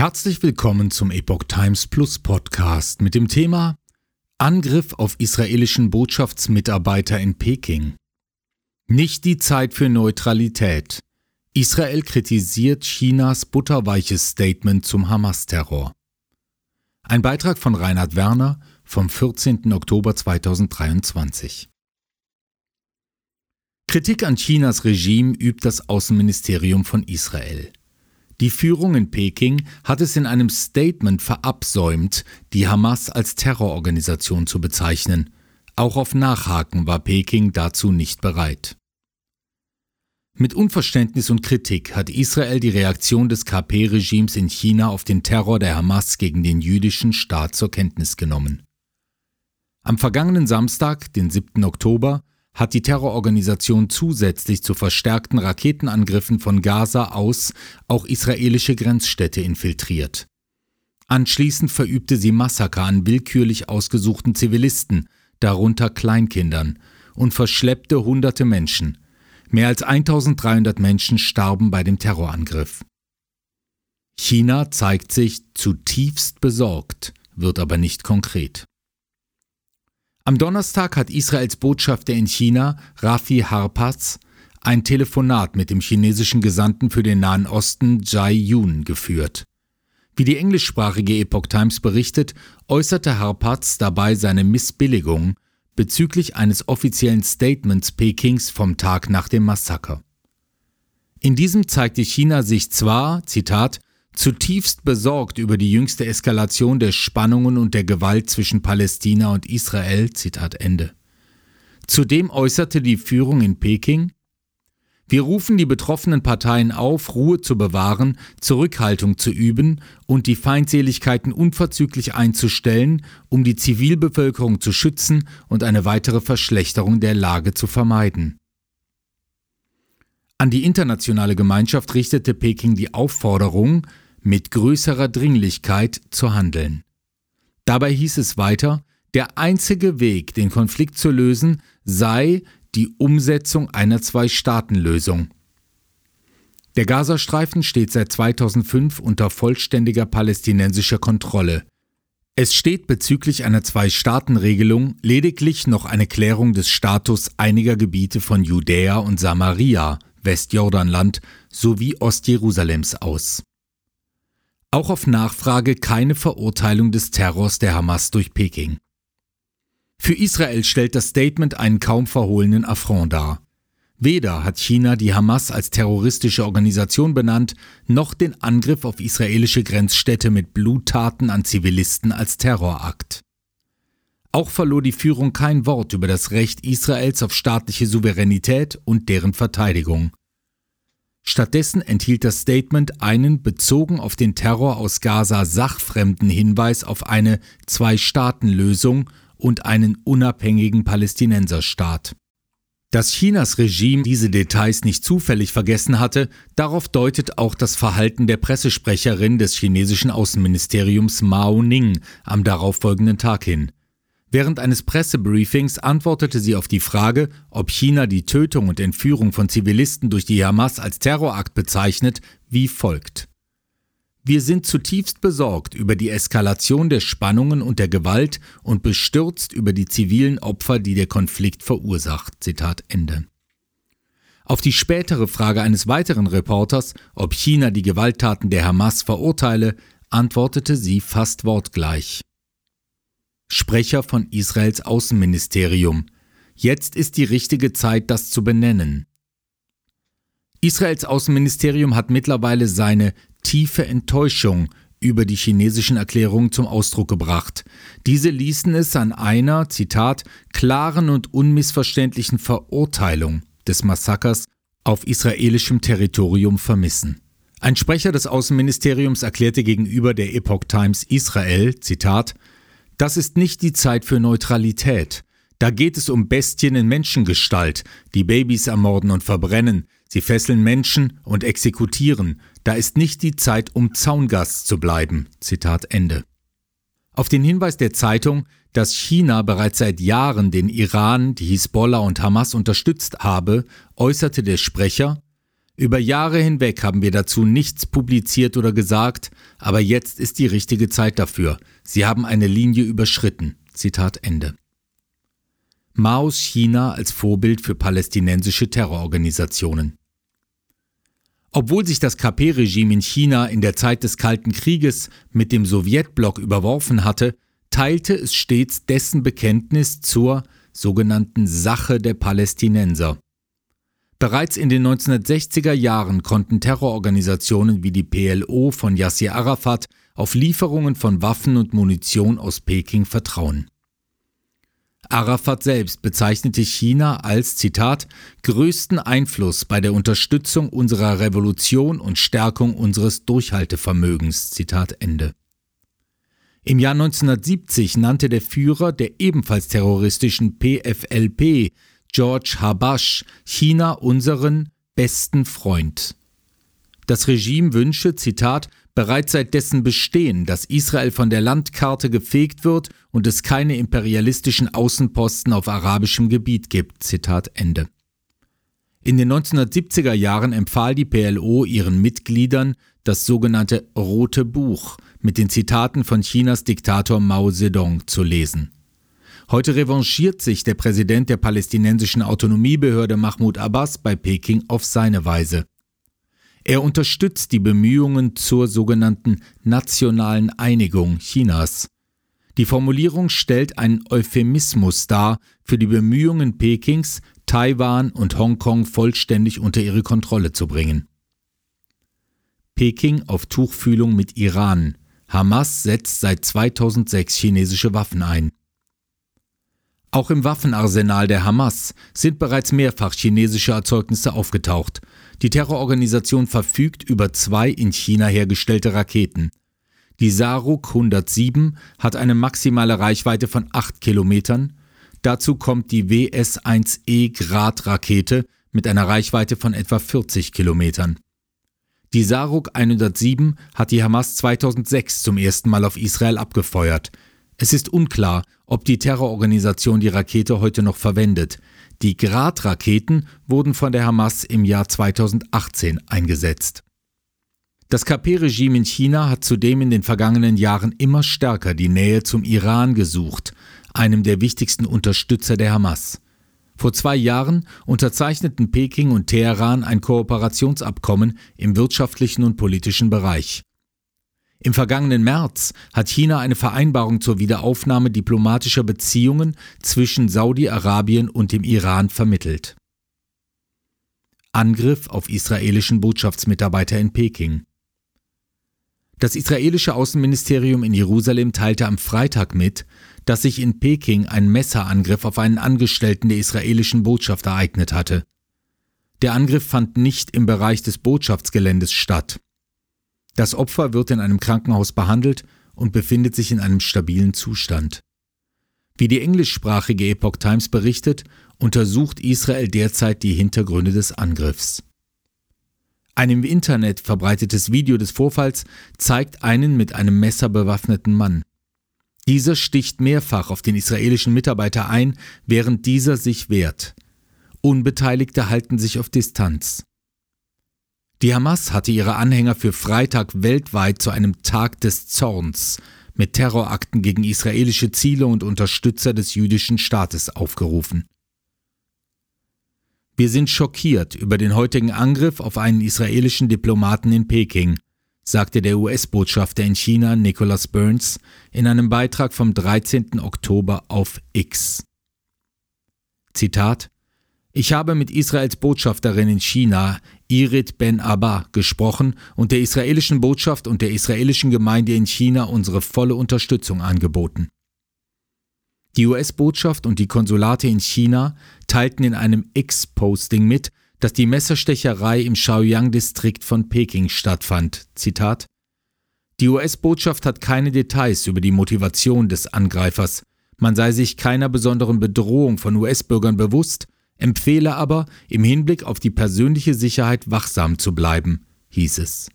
Herzlich willkommen zum Epoch Times Plus Podcast mit dem Thema Angriff auf israelischen Botschaftsmitarbeiter in Peking. Nicht die Zeit für Neutralität. Israel kritisiert Chinas butterweiches Statement zum Hamas-Terror. Ein Beitrag von Reinhard Werner vom 14. Oktober 2023. Kritik an Chinas Regime übt das Außenministerium von Israel. Die Führung in Peking hat es in einem Statement verabsäumt, die Hamas als Terrororganisation zu bezeichnen. Auch auf Nachhaken war Peking dazu nicht bereit. Mit Unverständnis und Kritik hat Israel die Reaktion des KP-Regimes in China auf den Terror der Hamas gegen den jüdischen Staat zur Kenntnis genommen. Am vergangenen Samstag, den 7. Oktober, hat die Terrororganisation zusätzlich zu verstärkten Raketenangriffen von Gaza aus auch israelische Grenzstädte infiltriert. Anschließend verübte sie Massaker an willkürlich ausgesuchten Zivilisten, darunter Kleinkindern, und verschleppte hunderte Menschen. Mehr als 1300 Menschen starben bei dem Terrorangriff. China zeigt sich zutiefst besorgt, wird aber nicht konkret. Am Donnerstag hat Israels Botschafter in China, Rafi Harpaz, ein Telefonat mit dem chinesischen Gesandten für den Nahen Osten, Jai Yun, geführt. Wie die englischsprachige Epoch Times berichtet, äußerte Harpaz dabei seine Missbilligung bezüglich eines offiziellen Statements Pekings vom Tag nach dem Massaker. In diesem zeigte China sich zwar, Zitat, zutiefst besorgt über die jüngste Eskalation der Spannungen und der Gewalt zwischen Palästina und Israel. Zitat Ende. Zudem äußerte die Führung in Peking, wir rufen die betroffenen Parteien auf, Ruhe zu bewahren, Zurückhaltung zu üben und die Feindseligkeiten unverzüglich einzustellen, um die Zivilbevölkerung zu schützen und eine weitere Verschlechterung der Lage zu vermeiden. An die internationale Gemeinschaft richtete Peking die Aufforderung, mit größerer Dringlichkeit zu handeln. Dabei hieß es weiter, der einzige Weg, den Konflikt zu lösen, sei die Umsetzung einer Zwei-Staaten-Lösung. Der Gazastreifen steht seit 2005 unter vollständiger palästinensischer Kontrolle. Es steht bezüglich einer Zwei-Staaten-Regelung lediglich noch eine Klärung des Status einiger Gebiete von Judäa und Samaria Westjordanland sowie Ostjerusalems aus. Auch auf Nachfrage keine Verurteilung des Terrors der Hamas durch Peking. Für Israel stellt das Statement einen kaum verhohlenen Affront dar. Weder hat China die Hamas als terroristische Organisation benannt, noch den Angriff auf israelische Grenzstädte mit Bluttaten an Zivilisten als Terrorakt. Auch verlor die Führung kein Wort über das Recht Israels auf staatliche Souveränität und deren Verteidigung. Stattdessen enthielt das Statement einen bezogen auf den Terror aus Gaza sachfremden Hinweis auf eine Zwei-Staaten-Lösung und einen unabhängigen Palästinenserstaat. Dass Chinas Regime diese Details nicht zufällig vergessen hatte, darauf deutet auch das Verhalten der Pressesprecherin des chinesischen Außenministeriums Mao Ning am darauffolgenden Tag hin. Während eines Pressebriefings antwortete sie auf die Frage, ob China die Tötung und Entführung von Zivilisten durch die Hamas als Terrorakt bezeichnet, wie folgt. Wir sind zutiefst besorgt über die Eskalation der Spannungen und der Gewalt und bestürzt über die zivilen Opfer, die der Konflikt verursacht. Zitat Ende. Auf die spätere Frage eines weiteren Reporters, ob China die Gewalttaten der Hamas verurteile, antwortete sie fast wortgleich. Sprecher von Israels Außenministerium. Jetzt ist die richtige Zeit, das zu benennen. Israels Außenministerium hat mittlerweile seine tiefe Enttäuschung über die chinesischen Erklärungen zum Ausdruck gebracht. Diese ließen es an einer, Zitat, klaren und unmissverständlichen Verurteilung des Massakers auf israelischem Territorium vermissen. Ein Sprecher des Außenministeriums erklärte gegenüber der Epoch Times Israel, Zitat, das ist nicht die Zeit für Neutralität. Da geht es um Bestien in Menschengestalt, die Babys ermorden und verbrennen, sie fesseln Menschen und exekutieren. Da ist nicht die Zeit, um Zaungast zu bleiben. Zitat Ende. Auf den Hinweis der Zeitung, dass China bereits seit Jahren den Iran, die Hisbollah und Hamas unterstützt habe, äußerte der Sprecher, Über Jahre hinweg haben wir dazu nichts publiziert oder gesagt, aber jetzt ist die richtige Zeit dafür. Sie haben eine Linie überschritten. Zitat Ende. Maos China als Vorbild für palästinensische Terrororganisationen. Obwohl sich das KP-Regime in China in der Zeit des Kalten Krieges mit dem Sowjetblock überworfen hatte, teilte es stets dessen Bekenntnis zur sogenannten Sache der Palästinenser. Bereits in den 1960er Jahren konnten Terrororganisationen wie die PLO von Yassir Arafat auf Lieferungen von Waffen und Munition aus Peking vertrauen. Arafat selbst bezeichnete China als, Zitat, größten Einfluss bei der Unterstützung unserer Revolution und Stärkung unseres Durchhaltevermögens, Zitat Ende. Im Jahr 1970 nannte der Führer der ebenfalls terroristischen PFLP, George Habash, China unseren besten Freund. Das Regime wünsche, Zitat, bereits seit dessen Bestehen, dass Israel von der Landkarte gefegt wird und es keine imperialistischen Außenposten auf arabischem Gebiet gibt. Zitat Ende. In den 1970er Jahren empfahl die PLO ihren Mitgliedern das sogenannte Rote Buch mit den Zitaten von Chinas Diktator Mao Zedong zu lesen. Heute revanchiert sich der Präsident der palästinensischen Autonomiebehörde Mahmoud Abbas bei Peking auf seine Weise. Er unterstützt die Bemühungen zur sogenannten nationalen Einigung Chinas. Die Formulierung stellt einen Euphemismus dar für die Bemühungen Pekings, Taiwan und Hongkong vollständig unter ihre Kontrolle zu bringen. Peking auf Tuchfühlung mit Iran. Hamas setzt seit 2006 chinesische Waffen ein. Auch im Waffenarsenal der Hamas sind bereits mehrfach chinesische Erzeugnisse aufgetaucht. Die Terrororganisation verfügt über zwei in China hergestellte Raketen. Die Saruk 107 hat eine maximale Reichweite von 8 Kilometern. Dazu kommt die WS-1E Grad-Rakete mit einer Reichweite von etwa 40 Kilometern. Die Saruk 107 hat die Hamas 2006 zum ersten Mal auf Israel abgefeuert. Es ist unklar, ob die Terrororganisation die Rakete heute noch verwendet. Die Grad-Raketen wurden von der Hamas im Jahr 2018 eingesetzt. Das KP-Regime in China hat zudem in den vergangenen Jahren immer stärker die Nähe zum Iran gesucht, einem der wichtigsten Unterstützer der Hamas. Vor zwei Jahren unterzeichneten Peking und Teheran ein Kooperationsabkommen im wirtschaftlichen und politischen Bereich. Im vergangenen März hat China eine Vereinbarung zur Wiederaufnahme diplomatischer Beziehungen zwischen Saudi-Arabien und dem Iran vermittelt. Angriff auf israelischen Botschaftsmitarbeiter in Peking. Das israelische Außenministerium in Jerusalem teilte am Freitag mit, dass sich in Peking ein Messerangriff auf einen Angestellten der israelischen Botschaft ereignet hatte. Der Angriff fand nicht im Bereich des Botschaftsgeländes statt. Das Opfer wird in einem Krankenhaus behandelt und befindet sich in einem stabilen Zustand. Wie die englischsprachige Epoch Times berichtet, untersucht Israel derzeit die Hintergründe des Angriffs. Ein im Internet verbreitetes Video des Vorfalls zeigt einen mit einem Messer bewaffneten Mann. Dieser sticht mehrfach auf den israelischen Mitarbeiter ein, während dieser sich wehrt. Unbeteiligte halten sich auf Distanz. Die Hamas hatte ihre Anhänger für Freitag weltweit zu einem Tag des Zorns mit Terrorakten gegen israelische Ziele und Unterstützer des jüdischen Staates aufgerufen. Wir sind schockiert über den heutigen Angriff auf einen israelischen Diplomaten in Peking, sagte der US-Botschafter in China Nicholas Burns in einem Beitrag vom 13. Oktober auf X. Zitat ich habe mit Israels Botschafterin in China, Irit Ben Abba, gesprochen und der israelischen Botschaft und der israelischen Gemeinde in China unsere volle Unterstützung angeboten. Die US-Botschaft und die Konsulate in China teilten in einem X-Posting mit, dass die Messerstecherei im Shaoyang-Distrikt von Peking stattfand. Zitat Die US-Botschaft hat keine Details über die Motivation des Angreifers. Man sei sich keiner besonderen Bedrohung von US-Bürgern bewusst empfehle aber, im Hinblick auf die persönliche Sicherheit wachsam zu bleiben, hieß es.